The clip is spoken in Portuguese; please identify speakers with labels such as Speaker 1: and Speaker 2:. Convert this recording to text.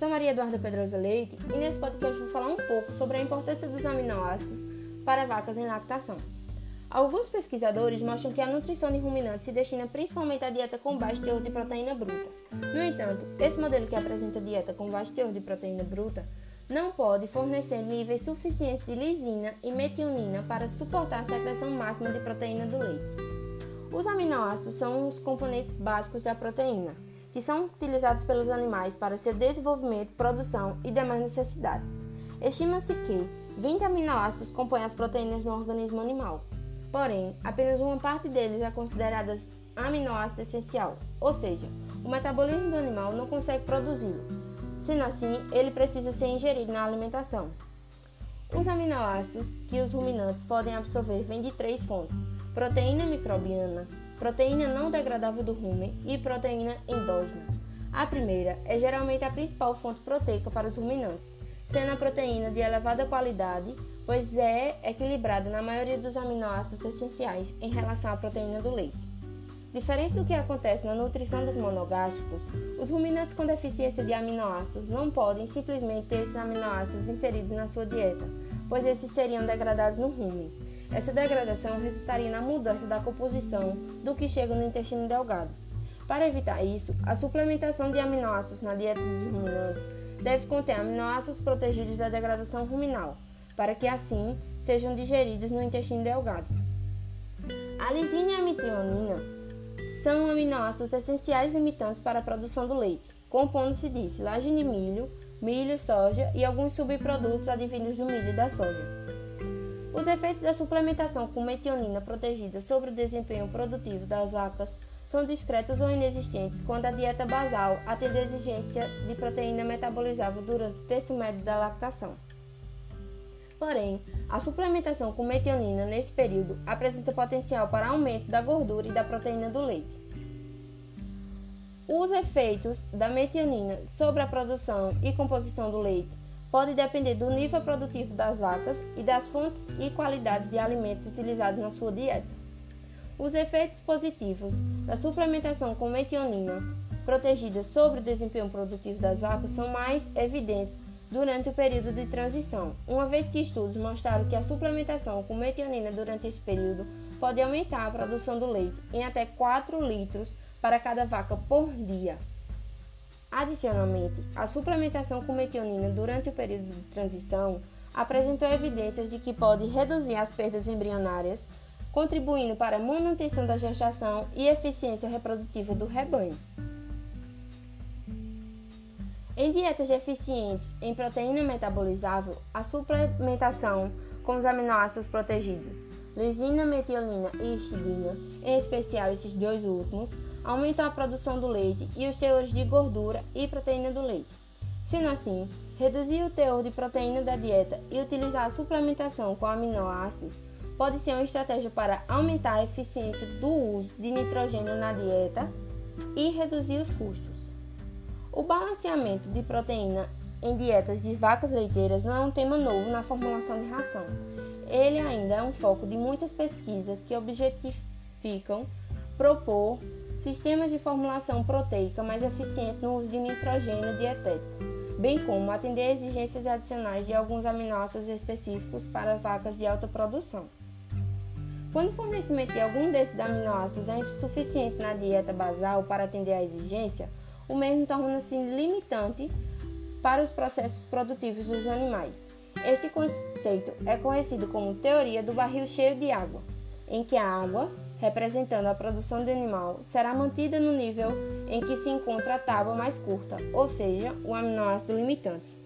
Speaker 1: sou Maria Eduarda Pedrosa Leite e nesse podcast vou falar um pouco sobre a importância dos aminoácidos para vacas em lactação. Alguns pesquisadores mostram que a nutrição de ruminantes se destina principalmente à dieta com baixo teor de proteína bruta. No entanto, esse modelo que apresenta dieta com baixo teor de proteína bruta não pode fornecer níveis suficientes de lisina e metionina para suportar a secreção máxima de proteína do leite. Os aminoácidos são os componentes básicos da proteína, que são utilizados pelos animais para seu desenvolvimento, produção e demais necessidades. Estima-se que 20 aminoácidos compõem as proteínas no organismo animal. Porém, apenas uma parte deles é considerada aminoácido essencial, ou seja, o metabolismo do animal não consegue produzi-lo. Sendo assim, ele precisa ser ingerido na alimentação. Os aminoácidos que os ruminantes podem absorver vêm de três fontes: proteína microbiana, proteína não degradável do rumen e proteína endógena. A primeira é geralmente a principal fonte proteica para os ruminantes, sendo a proteína de elevada qualidade, pois é equilibrada na maioria dos aminoácidos essenciais em relação à proteína do leite. Diferente do que acontece na nutrição dos monogástricos, os ruminantes com deficiência de aminoácidos não podem simplesmente ter esses aminoácidos inseridos na sua dieta, pois esses seriam degradados no rumen. Essa degradação resultaria na mudança da composição do que chega no intestino delgado. Para evitar isso, a suplementação de aminoácidos na dieta dos ruminantes deve conter aminoácidos protegidos da degradação ruminal, para que assim sejam digeridos no intestino delgado. A lisina e a metionina são aminoácidos essenciais limitantes para a produção do leite, compondo-se de silagem de milho, milho, soja e alguns subprodutos advindos do milho e da soja. Os efeitos da suplementação com metionina protegida sobre o desempenho produtivo das vacas são discretos ou inexistentes quando a dieta basal atende a exigência de proteína metabolizável durante o terço médio da lactação. Porém, a suplementação com metionina nesse período apresenta potencial para aumento da gordura e da proteína do leite. Os efeitos da metionina sobre a produção e composição do leite pode depender do nível produtivo das vacas e das fontes e qualidades de alimentos utilizados na sua dieta. Os efeitos positivos da suplementação com metionina protegida sobre o desempenho produtivo das vacas são mais evidentes durante o período de transição, uma vez que estudos mostraram que a suplementação com metionina durante esse período pode aumentar a produção do leite em até 4 litros para cada vaca por dia. Adicionalmente, a suplementação com metionina durante o período de transição apresentou evidências de que pode reduzir as perdas embrionárias, contribuindo para a manutenção da gestação e eficiência reprodutiva do rebanho. Em dietas deficientes em proteína metabolizável, a suplementação com os aminoácidos protegidos, lisina, metionina e histidina, em especial esses dois últimos, aumentam a produção do leite e os teores de gordura e proteína do leite. Sendo assim, reduzir o teor de proteína da dieta e utilizar a suplementação com aminoácidos pode ser uma estratégia para aumentar a eficiência do uso de nitrogênio na dieta e reduzir os custos. O balanceamento de proteína em dietas de vacas leiteiras não é um tema novo na formulação de ração. Ele ainda é um foco de muitas pesquisas que objetificam propor sistemas de formulação proteica mais eficientes no uso de nitrogênio dietético, bem como atender exigências adicionais de alguns aminoácidos específicos para vacas de alta produção. Quando o fornecimento de algum desses aminoácidos é insuficiente na dieta basal para atender à exigência, o mesmo torna-se limitante para os processos produtivos dos animais. Esse conceito é conhecido como teoria do barril cheio de água, em que a água representando a produção de animal, será mantida no nível em que se encontra a tábua mais curta, ou seja, o aminoácido limitante.